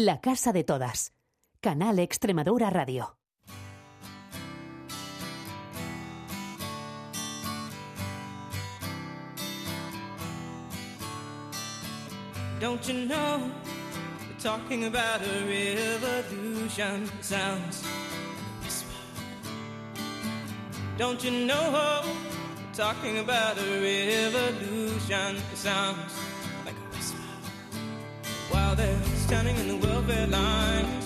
La Casa de Todas. Canal Extremadura Radio. Don't you know we're talking about a revolution sounds. Don't you know talking about a revolution sounds like a whisper. While they're standing in the welfare lines,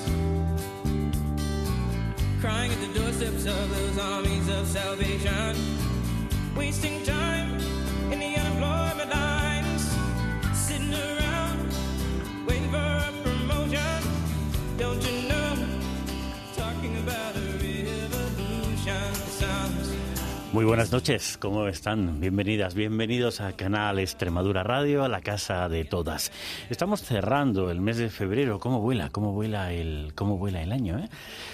crying at the doorsteps of those armies of salvation, wasting time in the unemployment Muy buenas noches, ¿cómo están? Bienvenidas, bienvenidos a Canal Extremadura Radio, a la casa de todas. Estamos cerrando el mes de febrero, ¿cómo vuela? ¿Cómo vuela el, cómo vuela el año? eh?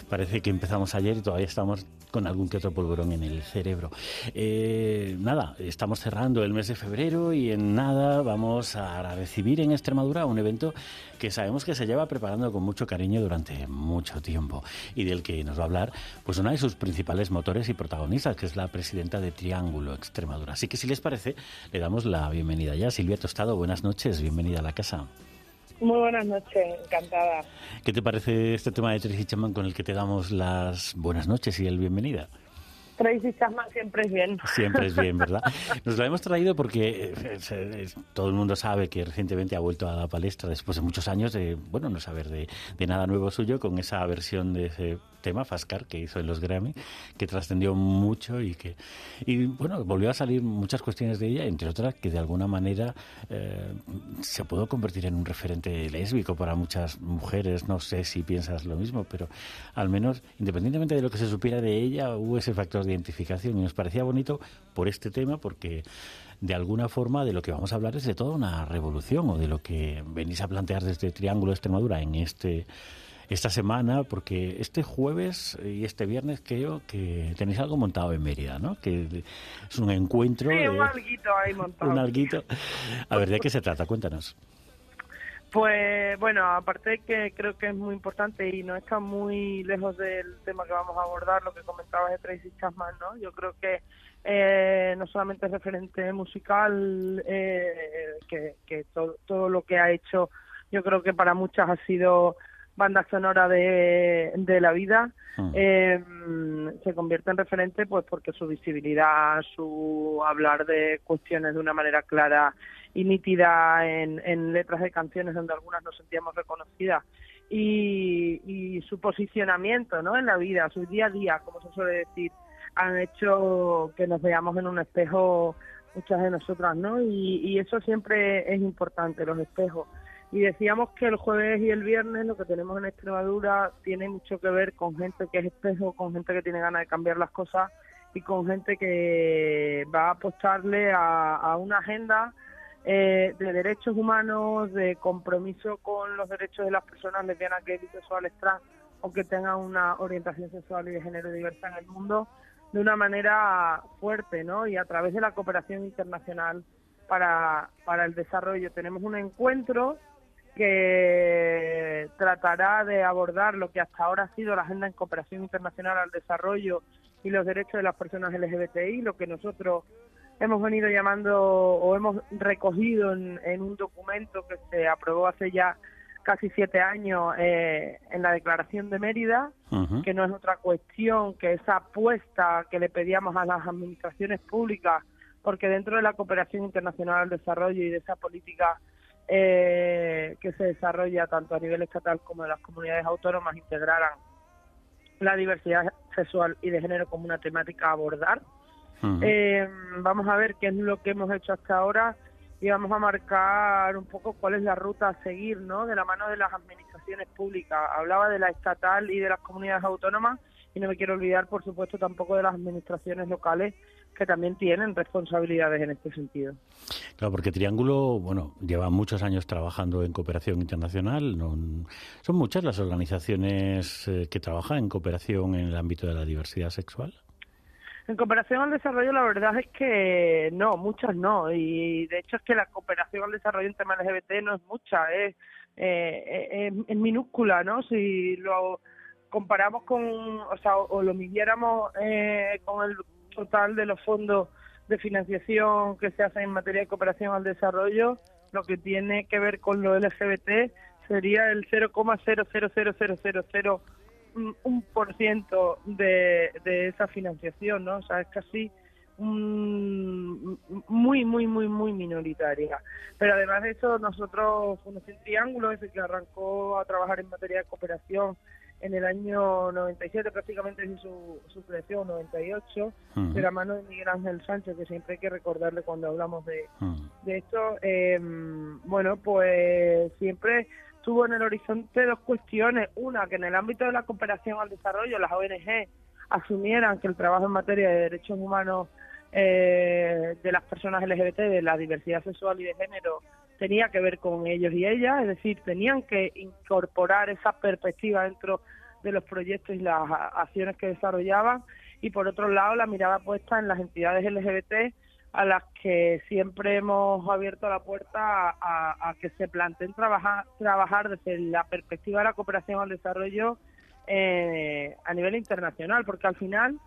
Parece que empezamos ayer y todavía estamos con algún que otro polvorón en el cerebro. Eh, nada, estamos cerrando el mes de febrero y en nada vamos a recibir en Extremadura un evento que sabemos que se lleva preparando con mucho cariño durante mucho tiempo y del que nos va a hablar pues una de sus principales motores y protagonistas, que es la presidenta de Triángulo Extremadura. Así que si les parece, le damos la bienvenida ya. Silvia Tostado, buenas noches, bienvenida a la casa. Muy buenas noches, encantada. ¿Qué te parece este tema de Tracy Chapman con el que te damos las buenas noches y el bienvenida? Tracy Chapman siempre es bien. Siempre es bien, ¿verdad? Nos la hemos traído porque eh, es- todo el mundo sabe que recientemente ha vuelto a la palestra después de muchos años de, bueno, no saber de, de nada nuevo suyo con esa versión de ese tema, Fascar, que hizo en los Grammy, que trascendió mucho y que, y bueno, volvió a salir muchas cuestiones de ella, entre otras que de alguna manera eh, se pudo convertir en un referente lésbico para muchas mujeres. No sé si piensas lo mismo, pero al menos, independientemente de lo que se supiera de ella, hubo ese factor de identificación y nos parecía bonito por este tema porque de alguna forma de lo que vamos a hablar es de toda una revolución o de lo que venís a plantear desde Triángulo de Extremadura en este esta semana, porque este jueves y este viernes creo que tenéis algo montado en Mérida, ¿no? Que es un encuentro, Sí, un alguito ahí montado. un alguito. A ver, ¿de qué se trata? Cuéntanos. Pues bueno, aparte de que creo que es muy importante y no está muy lejos del tema que vamos a abordar, lo que comentabas de Tracy Chapman, ¿no? Yo creo que eh, no solamente es referente musical, eh, que, que to- todo lo que ha hecho, yo creo que para muchas ha sido banda sonora de, de la vida, Mm. eh, se convierte en referente pues porque su visibilidad, su hablar de cuestiones de una manera clara y nítida en, en letras de canciones donde algunas nos sentíamos reconocidas y, y su posicionamiento ¿no? en la vida, su día a día, como se suele decir, han hecho que nos veamos en un espejo muchas de nosotras, ¿no? Y, y eso siempre es importante, los espejos. Y decíamos que el jueves y el viernes lo que tenemos en Extremadura tiene mucho que ver con gente que es espejo, con gente que tiene ganas de cambiar las cosas y con gente que va a apostarle a, una agenda eh, de derechos humanos, de compromiso con los derechos de las personas lesbianas, gays, bisexuales, trans o que tengan una orientación sexual y de género diversa en el mundo de una manera fuerte, ¿no? Y a través de la cooperación internacional para, para el desarrollo. Tenemos un encuentro que tratará de abordar lo que hasta ahora ha sido la Agenda en Cooperación Internacional al Desarrollo y los derechos de las personas LGBTI, lo que nosotros hemos venido llamando o hemos recogido en, en un documento que se aprobó hace ya casi siete años eh, en la Declaración de Mérida, que no es otra cuestión que esa apuesta que le pedíamos a las administraciones públicas, porque dentro de la cooperación internacional al desarrollo y de esa política eh, que se desarrolla tanto a nivel estatal como de las comunidades autónomas integraran la diversidad sexual y de género como una temática a abordar. Eh, vamos a ver qué es lo que hemos hecho hasta ahora y vamos a marcar un poco cuál es la ruta a seguir, ¿no? De la mano de las administraciones públicas. Hablaba de la estatal y de las comunidades autónomas y no me quiero olvidar, por supuesto, tampoco de las administraciones locales que también tienen responsabilidades en este sentido. Claro, porque Triángulo, bueno, lleva muchos años trabajando en cooperación internacional. no- son muchas las organizaciones eh, que trabajan en cooperación en el ámbito de la diversidad sexual. En cooperación al desarrollo, la verdad es que no, muchas no. Y de hecho es que la cooperación al desarrollo en temas LGBT no es mucha. Es eh, es, minúscula, ¿no? Si lo comparamos con, o sea, o, lo midiéramos eh, con el total de los fondos de financiación que se hacen en materia de cooperación al desarrollo, lo que tiene que ver con lo LGBT sería el 0,0000001% de, de esa financiación, ¿no? O sea, es casi muy, muy, muy, muy minoritaria. Pero además de eso, nosotros, Fundación Triángulo, desde que arrancó a trabajar en materia de cooperación en el año 97, prácticamente desde su, su creación, 98, de la mano de Miguel Ángel Sánchez, que siempre hay que recordarle cuando hablamos de, de esto, em, bueno, pues siempre tuvo en el horizonte dos cuestiones. Una, que en el ámbito de la cooperación al desarrollo, las ONG asumieran que el trabajo en materia de derechos humanos eh, de las personas LGBT, de la diversidad sexual y de género, tenía que ver con ellos y ellas, es decir, tenían que incorporar esa perspectiva dentro de los proyectos y las acciones que desarrollaban y por otro lado la mirada puesta en las entidades LGBT a las que siempre hemos abierto la puerta a, que se planteen trabajar, trabajar desde la perspectiva de la cooperación al desarrollo eh, a nivel internacional, porque al final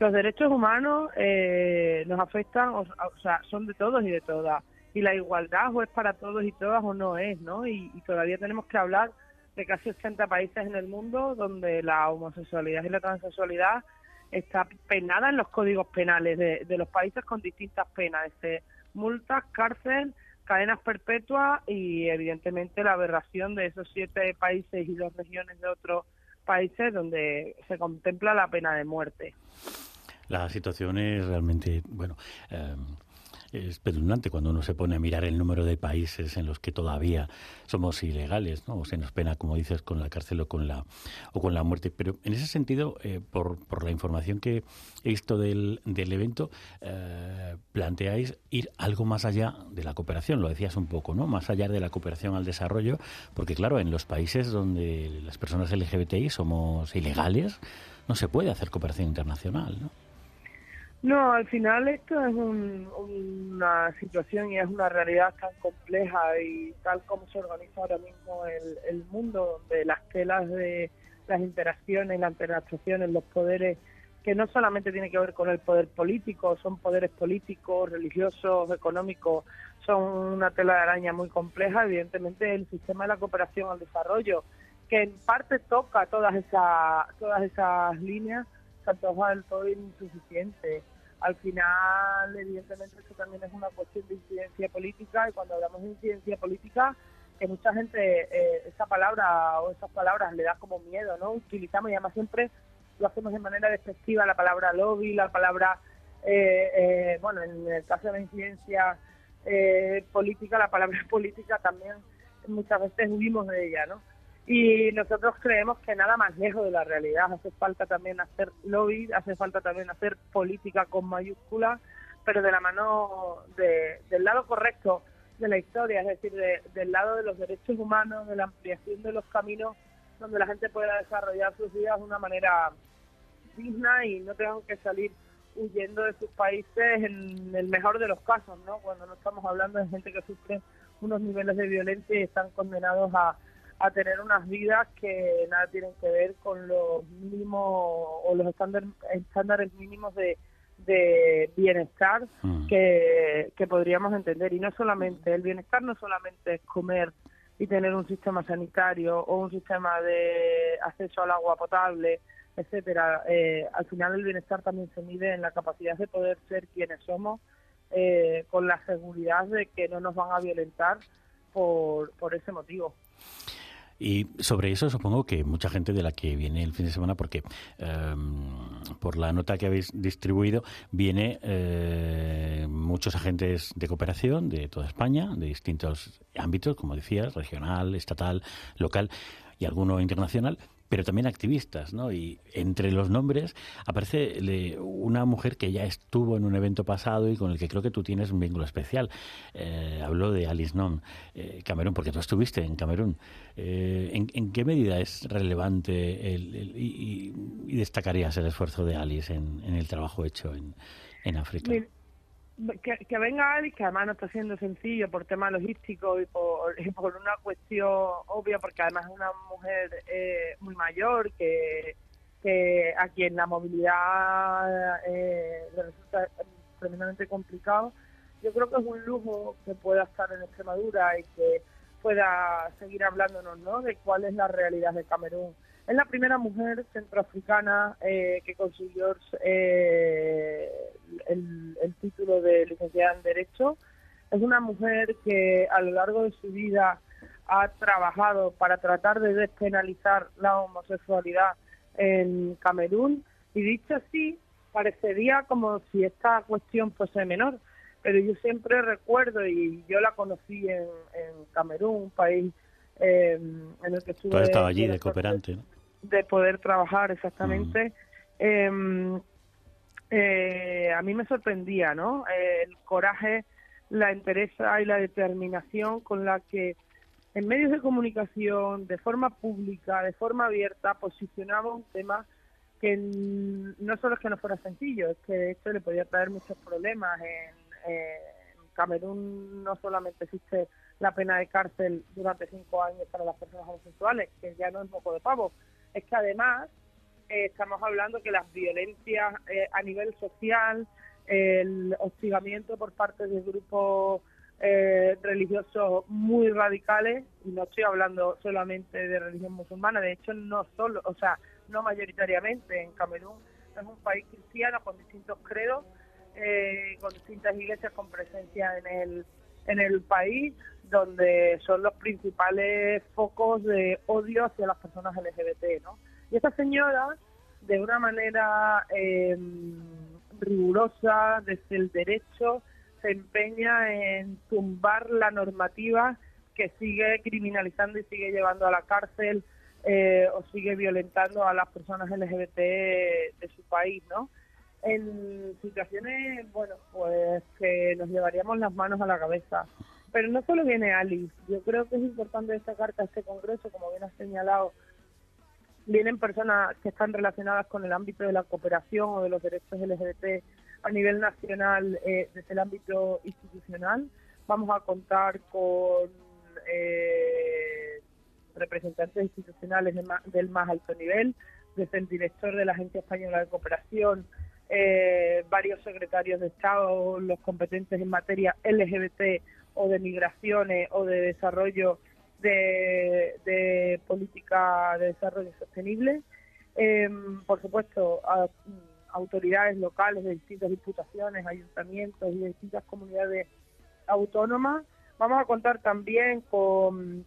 los derechos humanos eh, nos afectan, o, sea, son de todos y de todas. Y la igualdad o es para todos y todas o no es, ¿no? Y, todavía tenemos que hablar de casi 80 países en el mundo donde la homosexualidad y la transexualidad está penada en los códigos penales de, de los países con distintas penas, desde multas, cárcel, cadenas perpetuas y evidentemente la aberración de esos siete países y dos regiones de otros países donde se contempla la pena de muerte. La situación es realmente, bueno, eh, es pedullante cuando uno se pone a mirar el número de países en los que todavía somos ilegales, ¿no? O se nos pena, como dices, con la cárcel o con la o con la muerte. Pero en ese sentido, eh, por, por la información que he visto del, del evento, eh, planteáis ir algo más allá de la cooperación, lo decías un poco, ¿no? Más allá de la cooperación al desarrollo, porque claro, en los países donde las personas LGBTI somos ilegales, no se puede hacer cooperación internacional, ¿no? No, al final esto es una situación y es una realidad tan compleja y tal como se organiza ahora mismo el, el mundo, donde las telas de las interacciones, las interacciones, los poderes, que no solamente tiene que ver con el poder político, son poderes políticos, religiosos, económicos, son una tela de araña muy compleja. Evidentemente, el sistema de la cooperación al desarrollo, que en parte toca todas esas, todas esas líneas, se antoja del todo insuficiente. Al final, evidentemente, esto también es una cuestión de incidencia política y cuando hablamos de incidencia política, que mucha gente eh, esa palabra o esas palabras le da como miedo, ¿no? Utilizamos y además siempre lo hacemos de manera despectiva, la palabra lobby, la palabra, eh, eh, bueno, en el caso de la incidencia política, la palabra política también muchas veces huimos de ella, ¿no? Y nosotros creemos que nada más lejos de la realidad. Hace falta también hacer lobby, hace falta también hacer política con mayúsculas, pero de la mano del lado correcto de la historia, es decir, del lado de los derechos humanos, de la ampliación de los caminos donde la gente pueda desarrollar sus vidas de una manera digna y no tengan que salir huyendo de sus países en el mejor de los casos, ¿no? Cuando no estamos hablando de gente que sufre unos niveles de violencia y están condenados a, a tener unas vidas que nada tienen que ver con los mínimos o los estándares mínimos de, de bienestar mm. que, que podríamos entender. Y no solamente, el bienestar no solamente es comer y tener un sistema sanitario o un sistema de acceso al agua potable, etcétera. Eh, al final el bienestar también se mide en la capacidad de poder ser quienes somos, eh, con la seguridad de que no nos van a violentar por, por ese motivo. Y sobre eso supongo que mucha gente de la que viene el fin de semana, porque em, por la nota que habéis distribuido, viene eh, muchos agentes de cooperación de toda España, de distintos ámbitos, como decías, regional, estatal, local y alguno internacional pero también activistas, ¿no? Y entre los nombres aparece una mujer que ya estuvo en un evento pasado y con el que creo que tú tienes un vínculo especial. Eh, hablo de Alice Non, eh, Camerún, porque tú estuviste en Camerún. Eh, ¿en, qué medida es relevante el, y, destacarías el esfuerzo de Alice en, el trabajo hecho en África? Que, que venga Alice, que además no está siendo sencillo por tema logístico y por, y por una cuestión obvia, porque además es una mujer eh, muy mayor que, que a quien la movilidad eh, le resulta tremendamente complicado. Yo creo que es un lujo que pueda estar en Extremadura y que pueda seguir hablándonos ¿no? de cuál es la realidad de Camerún. Es la primera mujer centroafricana eh, que consiguió eh, el, el título de licenciada en Derecho. Es una mujer que a lo largo de su vida ha trabajado para tratar de despenalizar la homosexualidad en Camerún y dicho así, parecería como si esta cuestión fuese menor, pero yo siempre recuerdo, y yo la conocí en, en Camerún, un país eh, en el que estuve... Tú estaba allí de cooperante, ¿no? De poder trabajar, exactamente. Eh, eh, a mí me sorprendía, ¿no? Eh, el coraje, la entereza y la determinación con la que en medios de comunicación, de forma pública, de forma abierta, posicionaba un tema que no solo es que no fuera sencillo, es que de hecho le podía traer muchos problemas. En, en Camerún no solamente existe la pena de cárcel durante cinco años para las personas homosexuales, que ya no es moco de pavo, es que además eh, estamos hablando que las violencias eh, a nivel social, el hostigamiento por parte de grupos eh, religiosos muy radicales, y no estoy hablando solamente de religión musulmana, de hecho no solo, o sea, no mayoritariamente en Camerún, es un país cristiano con distintos credos, eh, con distintas iglesias con presencia en el, en el país, donde son los principales focos de odio hacia las personas LGBT, ¿no? Y esta señora, de una manera eh, rigurosa, desde el derecho, se empeña en tumbar la normativa que sigue criminalizando y sigue llevando a la cárcel eh, o sigue violentando a las personas LGBT de su país, ¿no? En situaciones, bueno, pues que nos llevaríamos las manos a la cabeza. Pero no solo viene Alice, yo creo que es importante destacar que este congreso, como bien has señalado, vienen personas que están relacionadas con el ámbito de la cooperación o de los derechos LGBT a nivel nacional eh, desde el ámbito institucional. Vamos a contar con eh, representantes institucionales de ma- del más alto nivel, desde el director de la Agencia Española de Cooperación, eh, varios secretarios de Estado, los competentes en materia LGBT o de migraciones o de desarrollo de, de política de desarrollo sostenible. Eh, por supuesto, a- autoridades locales de distintas diputaciones, ayuntamientos y de distintas comunidades autónomas. Vamos a contar también con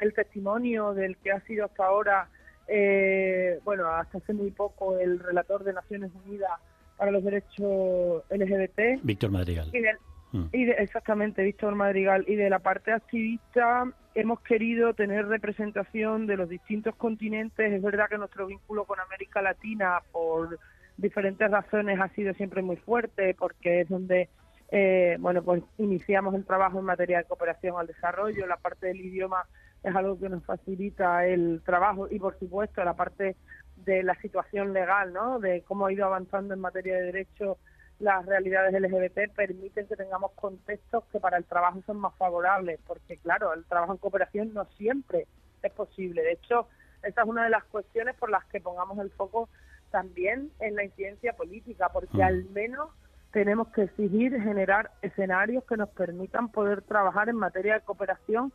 el testimonio del que ha sido hasta ahora, eh, bueno, hasta hace muy poco, el relator de Naciones Unidas para los Derechos LGBT. Víctor Madrigal. Y del- Mm. y de- exactamente, Víctor Madrigal. Y de la parte activista hemos querido tener representación de los distintos continentes. Es verdad que nuestro vínculo con América Latina, por diferentes razones, ha sido siempre muy fuerte, porque es donde, eh, bueno, pues iniciamos el trabajo en materia de cooperación al desarrollo. La parte del idioma es algo que nos facilita el trabajo y, por supuesto, la parte de la situación legal, ¿no? De cómo ha ido avanzando en materia de derechos las realidades LGBT permiten que tengamos contextos que para el trabajo son más favorables, porque claro, el trabajo en cooperación no siempre es posible. De hecho, esa es una de las cuestiones por las que pongamos el foco también en la incidencia política, porque Mm. al menos tenemos que exigir generar escenarios que nos permitan poder trabajar en materia de cooperación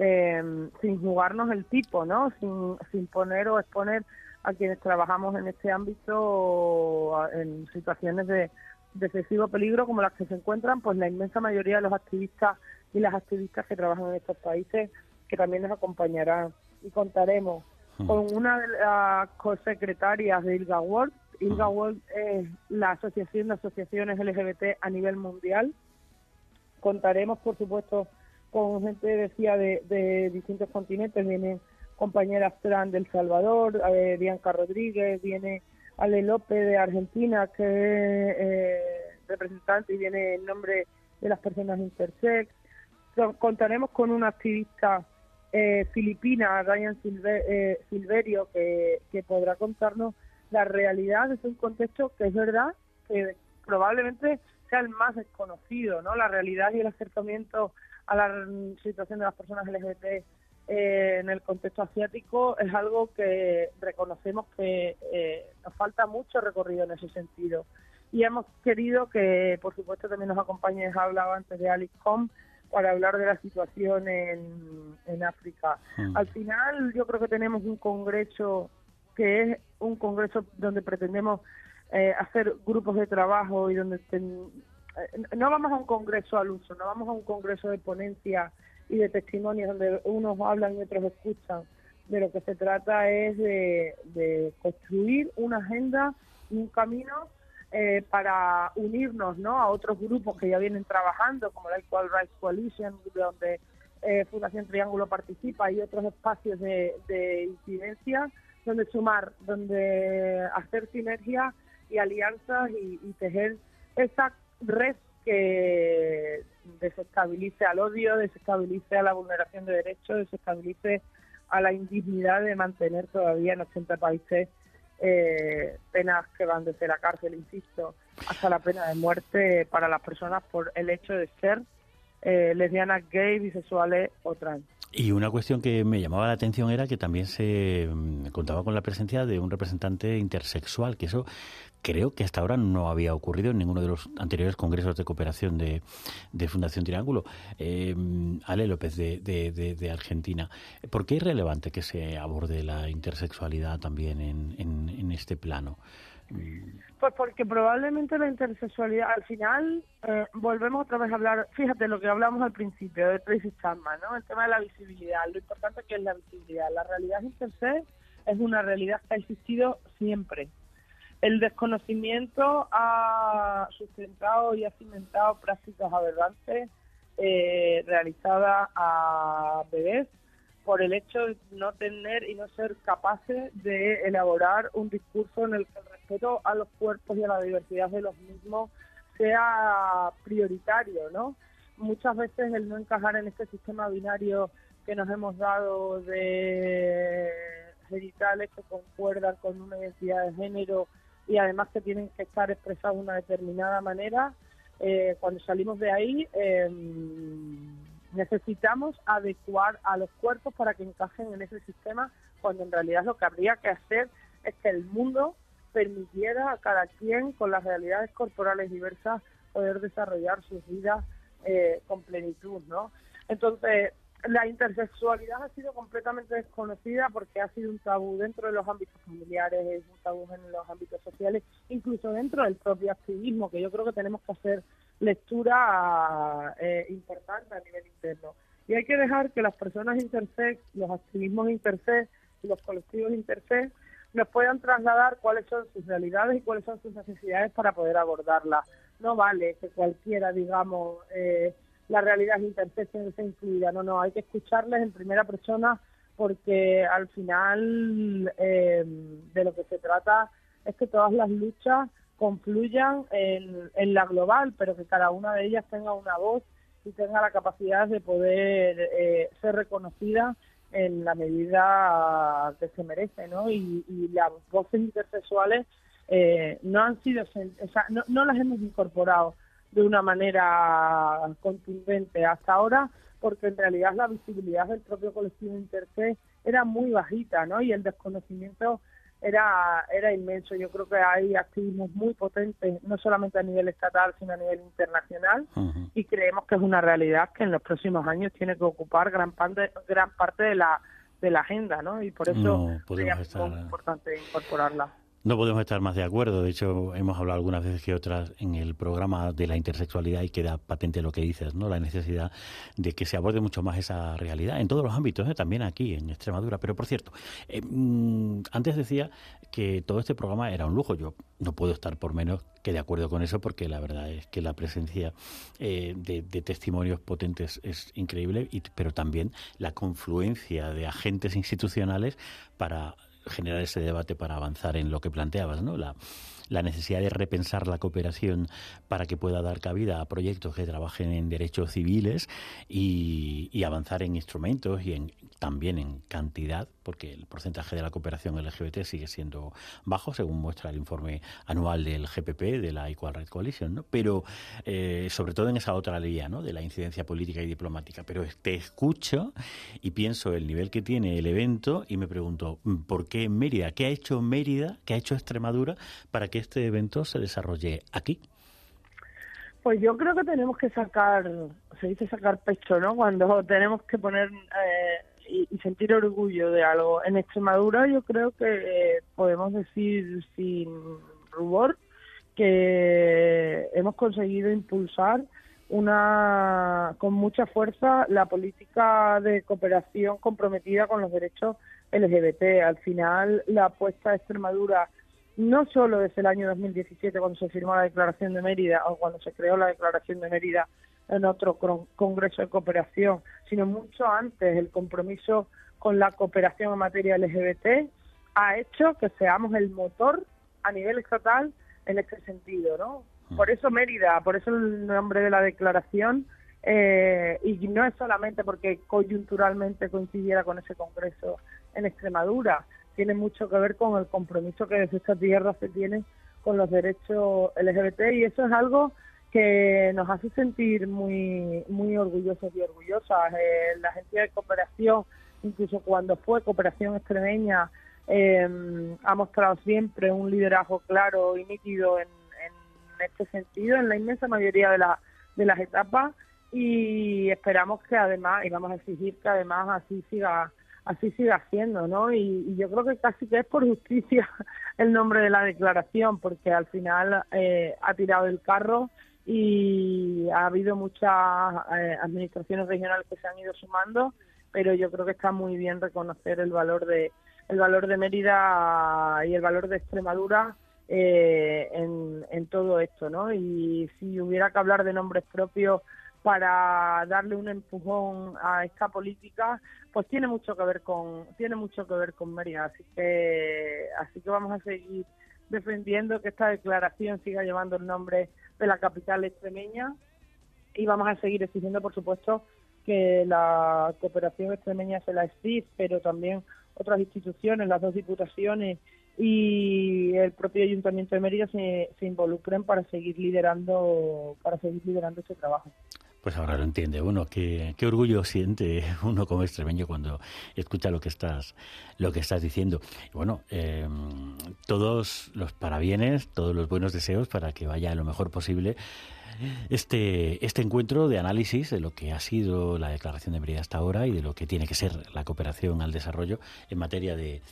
eh, sin jugarnos el tipo, ¿no? Sin, sin poner o exponer a quienes trabajamos en este ámbito en situaciones de, de excesivo peligro como las que se encuentran pues la inmensa mayoría de los activistas y las activistas que trabajan en estos países que también nos acompañarán y contaremos con una de las cosecretarias de ILGA World. ILGA World es la asociación de asociaciones LGBT a nivel mundial. Contaremos, por supuesto, con gente, decía, de, de distintos continentes. Vienen compañeras trans del Salvador, eh, Bianca Rodríguez, viene Ale López de Argentina, que es eh, representante y viene en nombre de las personas intersex. Con- Contaremos con una activista eh, filipina, Ryan Silve- eh, Silverio, que, que podrá contarnos la realidad de un contexto que es verdad que probablemente sea el más desconocido, ¿no? La realidad y el acercamiento a la situación de las personas LGBT eh, en el contexto asiático es algo que reconocemos que eh, nos falta mucho recorrido en ese sentido. Y hemos querido que, por supuesto, también nos acompañe, hablaba antes de Alice Com, para hablar de la situación en, en África. Mm. Al final, yo creo que tenemos un congreso que es un congreso donde pretendemos eh, hacer grupos de trabajo y donde ten- eh, no vamos a un congreso al uso, no vamos a un congreso de ponencia y de testimonios donde unos hablan y otros escuchan. De lo que se trata es de, de construir una agenda y un camino eh, para unirnos ¿no? a otros grupos que ya vienen trabajando, como la Equal Rights Coalition, donde eh, Fundación Triángulo participa y otros espacios de, de incidencia, donde sumar, donde hacer sinergias y alianzas y, y tejer esa red que desestabilice al odio, desestabilice a la vulneración de derechos, desestabilice a la indignidad de mantener todavía en 80 países eh, penas que van desde la cárcel, insisto, hasta la pena de muerte para las personas por el hecho de ser eh, lesbianas, gay, bisexuales o trans. Y una cuestión que me llamaba la atención era que también se mm, contaba con la presencia de un representante intersexual, que eso creo que hasta ahora no había ocurrido en ninguno de los anteriores congresos de cooperación de, Fundación Triángulo. Eh, Ale López, de, de, de- de Argentina. ¿Por qué es relevante que se aborde la intersexualidad también en, en, en este plano? Pues porque probablemente la intersexualidad, al final, eh, volvemos otra vez a hablar, fíjate lo que hablamos al principio de Tracy Chapman, ¿no? El tema de la visibilidad, lo importante que es la visibilidad. La realidad intersex es una realidad que ha existido siempre. El desconocimiento ha sustentado y ha cimentado prácticas aberrantes eh, realizadas a bebés por el hecho de no tener y no ser capaces de elaborar un discurso en el que el respeto a los cuerpos y a la diversidad de los mismos sea prioritario, ¿no? Muchas veces el no encajar en este sistema binario que nos hemos dado de genitales que concuerdan con una identidad de género y además que tienen que estar expresados de una determinada manera, eh, cuando salimos de ahí eh, necesitamos adecuar a los cuerpos para que encajen en ese sistema, cuando en realidad lo que habría que hacer es que el mundo permitiera a cada quien con las realidades corporales diversas poder desarrollar sus vidas eh, con plenitud, ¿no? Entonces, la intersexualidad ha sido completamente desconocida porque ha sido un tabú dentro de los ámbitos familiares, es un tabú en los ámbitos sociales, incluso dentro del propio activismo, que yo creo que tenemos que hacer lectura eh, importante a nivel interno. Y hay que dejar que las personas intersex, los activismos intersex los colectivos intersex nos puedan trasladar cuáles son sus realidades y cuáles son sus necesidades para poder abordarlas. No vale que cualquiera, digamos, eh, la realidad intersex sea incluida. No, no, hay que escucharles en primera persona porque al final eh, de lo que se trata es que todas las luchas confluyan en, la global, pero que cada una de ellas tenga una voz y tenga la capacidad de poder eh, ser reconocida en la medida que se merece, ¿no? Y, las voces intersexuales eh, no han sido, o no las hemos incorporado de una manera contundente hasta ahora, porque en realidad la visibilidad del propio colectivo intersex era muy bajita, ¿no? Y el desconocimiento era era inmenso. Yo creo que hay activismos muy potentes, no solamente a nivel estatal, sino a nivel internacional, y creemos que es una realidad que en los próximos años tiene que ocupar gran parte, gran parte de la de la agenda, ¿no? Y por eso No estar- muy importante incorporarla. No podemos estar más de acuerdo. De hecho, hemos hablado algunas veces que otras en el programa de la intersexualidad y queda patente lo que dices, ¿no? La necesidad de que se aborde mucho más esa realidad en todos los ámbitos, ¿eh? también aquí en Extremadura. Pero por cierto, eh, mm, antes decía que todo este programa era un lujo. Yo no puedo estar por menos que de acuerdo con eso, porque la verdad es que la presencia eh, de, de testimonios potentes es increíble, y, pero también la confluencia de agentes institucionales para generar ese debate para avanzar en lo que planteabas, ¿no? La, la necesidad de repensar la cooperación para que pueda dar cabida a proyectos que trabajen en derechos civiles y, y avanzar en instrumentos y en también en cantidad, porque el porcentaje de la cooperación LGBT sigue siendo bajo, según muestra el informe anual del GPP, de la Equal Rights Coalition, ¿no? pero eh, sobre todo en esa otra línea ¿no? de la incidencia política y diplomática. Pero te escucho y pienso el nivel que tiene el evento y me pregunto, ¿por qué Mérida? ¿Qué ha hecho Mérida, qué ha hecho Extremadura para que este evento se desarrolle aquí? Pues yo creo que tenemos que sacar, se dice sacar pecho, ¿no? Cuando tenemos que poner eh, y, sentir orgullo de algo. En Extremadura yo creo que eh, podemos decir sin rubor que hemos conseguido impulsar una con mucha fuerza la política de cooperación comprometida con los derechos LGBT. Al final, la apuesta de Extremadura, no solo desde el año 2017, cuando se firmó la Declaración de Mérida o cuando se creó la Declaración de Mérida en otro congreso de cooperación, sino mucho antes el compromiso con la cooperación en materia LGBT ha hecho que seamos el motor a nivel estatal en este sentido, ¿no? Mm. Por eso Mérida, por eso el nombre de la declaración, eh, y no es solamente porque coyunturalmente coincidiera con ese congreso en Extremadura, tiene mucho que ver con el compromiso que desde esta tierra se tiene con los derechos LGBT y eso es algo que nos hace sentir muy muy orgullosos y orgullosas. Eh, la agencia de cooperación, incluso cuando fue cooperación extremeña, eh, ha mostrado siempre un liderazgo claro y nítido en, este sentido, en la inmensa mayoría de, la, de las etapas y esperamos que además, y vamos a exigir que además así siga así siga siendo, ¿no? Y, yo creo que casi que es por justicia el nombre de la declaración, porque al final eh, ha tirado el carro y ha habido muchas eh, administraciones regionales que se han ido sumando, pero yo creo que está muy bien reconocer el valor de el valor de Mérida y el valor de Extremadura eh, en, en todo esto, ¿no? Y si hubiera que hablar de nombres propios para darle un empujón a esta política, pues tiene mucho que ver con tiene mucho que ver con Mérida, así que así que vamos a seguir defendiendo que esta declaración siga llevando el nombre de la capital extremeña y vamos a seguir exigiendo, por supuesto, que la cooperación extremeña se la exige, pero también otras instituciones, las dos diputaciones y el propio Ayuntamiento de Mérida se, involucren para seguir liderando para seguir liderando este trabajo. Pues ahora lo entiende uno, qué, qué orgullo siente uno como extremeño cuando escucha lo que estás, lo que estás diciendo. bueno, em, todos los parabienes, todos los buenos deseos para que vaya lo mejor posible este, este encuentro de análisis de lo que ha sido la Declaración de Mérida hasta ahora y de lo que tiene que ser la cooperación al desarrollo en materia de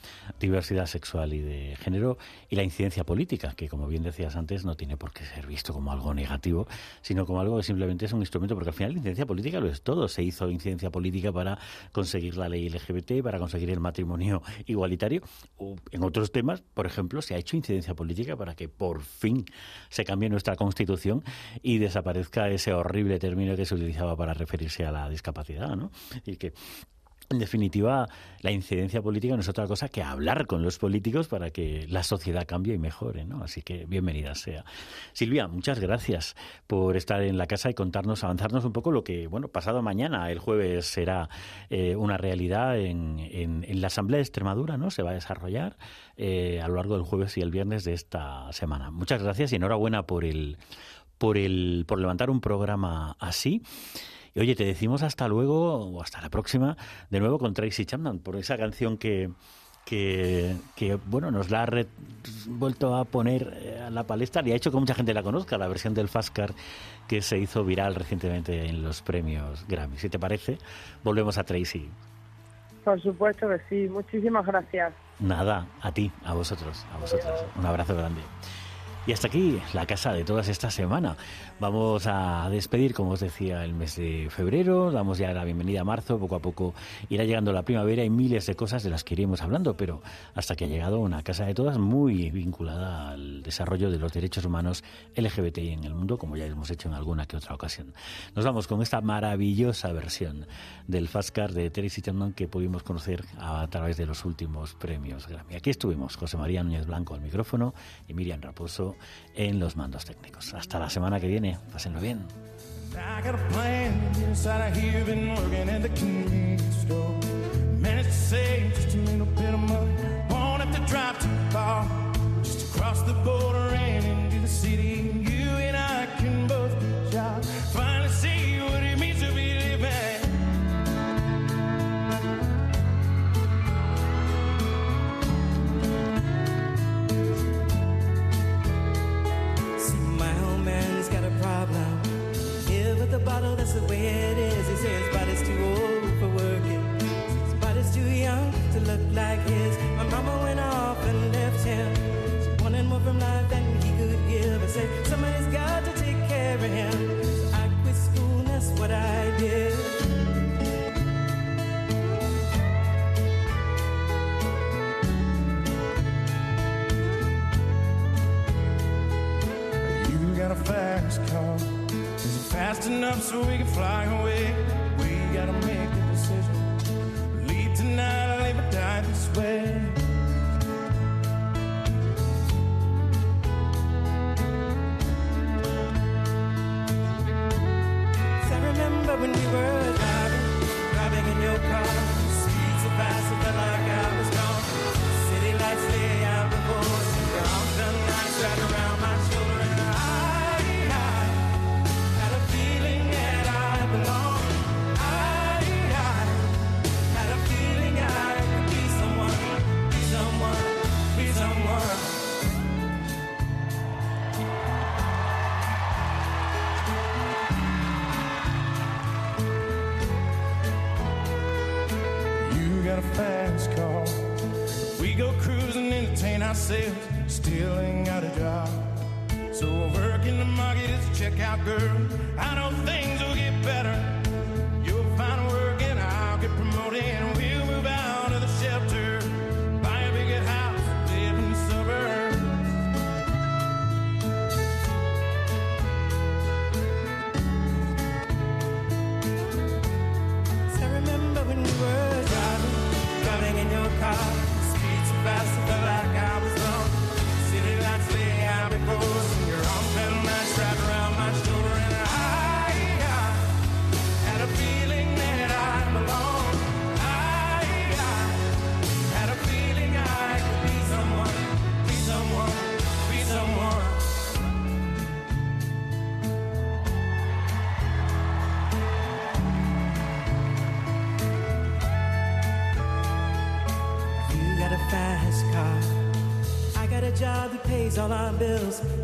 diversidad sexual y de género y la incidencia política, que como bien decías antes no tiene por qué ser visto como algo negativo, sino como algo que simplemente es un instrumento, porque al final la incidencia política lo es todo. Se hizo incidencia política para conseguir la ley LGBT, para conseguir el matrimonio igualitario. O en otros temas, por ejemplo, se ha hecho incidencia política para que por fin se cambie nuestra constitución y desaparezca ese horrible término que se utilizaba para referirse a la discapacidad, ¿no? Y que en definitiva, la incidencia política no es otra cosa que hablar con los políticos para que la sociedad cambie y mejore, ¿no? Así que bienvenida sea. Silvia, muchas gracias por estar en la casa y contarnos, avanzarnos un poco lo que, bueno, pasado mañana, el jueves, será eh, una realidad en, en, la Asamblea de Extremadura, ¿no? Se va a desarrollar eh, a lo largo del jueves y el viernes de esta semana. Muchas gracias y enhorabuena por el por, el, por levantar un programa así. Y oye, te decimos hasta luego o hasta la próxima, de nuevo con Tracy Chapman, por esa canción que, que, bueno, nos la ha vuelto a poner eh, a la palestra y ha hecho que mucha gente la conozca, la versión del Fastcar que se hizo viral recientemente en los premios Grammy. Si te parece, volvemos a Tracy. Por supuesto que sí, muchísimas gracias. Nada, a ti, a vosotros, a vosotros. Un abrazo grande. Y hasta aquí la casa de todas esta semana. Vamos a despedir, como os decía, el mes de febrero. Damos ya la bienvenida a marzo. Poco a poco irá llegando la primavera y miles de cosas de las que iremos hablando, pero hasta que ha llegado una casa de todas muy vinculada al desarrollo de los derechos humanos LGBTI en el mundo, como ya hemos hecho en alguna que otra ocasión. Nos vamos con esta maravillosa versión del Fastcar de Terry Tendon que pudimos conocer a través de los últimos premios Grammy. Aquí estuvimos, José María Núñez Blanco al micrófono y Miriam Raposo Castro en los mandos técnicos. Hasta la semana que viene, pásenlo bien. across the border and into the city. bottle, that's the way it is. He says, but body's too old for working. But body's too young to look like his. My mama went off and left him. She wanted more from life than he could give. I said, somebody's got to take care of him. up so we can fly away. myself still ain't got a job. So working the market as a checkout girl, I don't think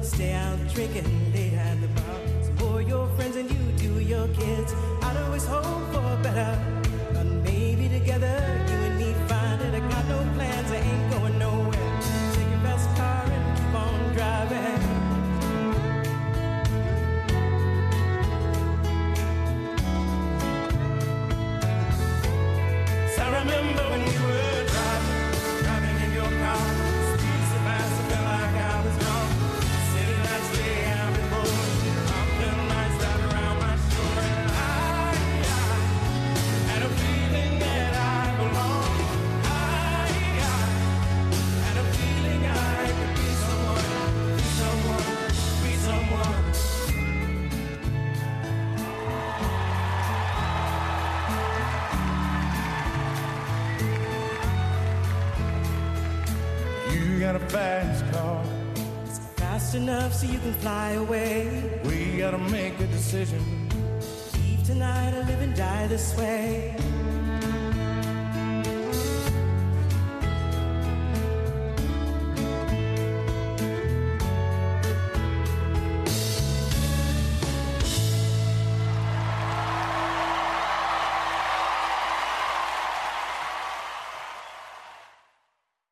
stay out drinking late. you can fly away. We gotta make a decision. Leave tonight or live and die this way.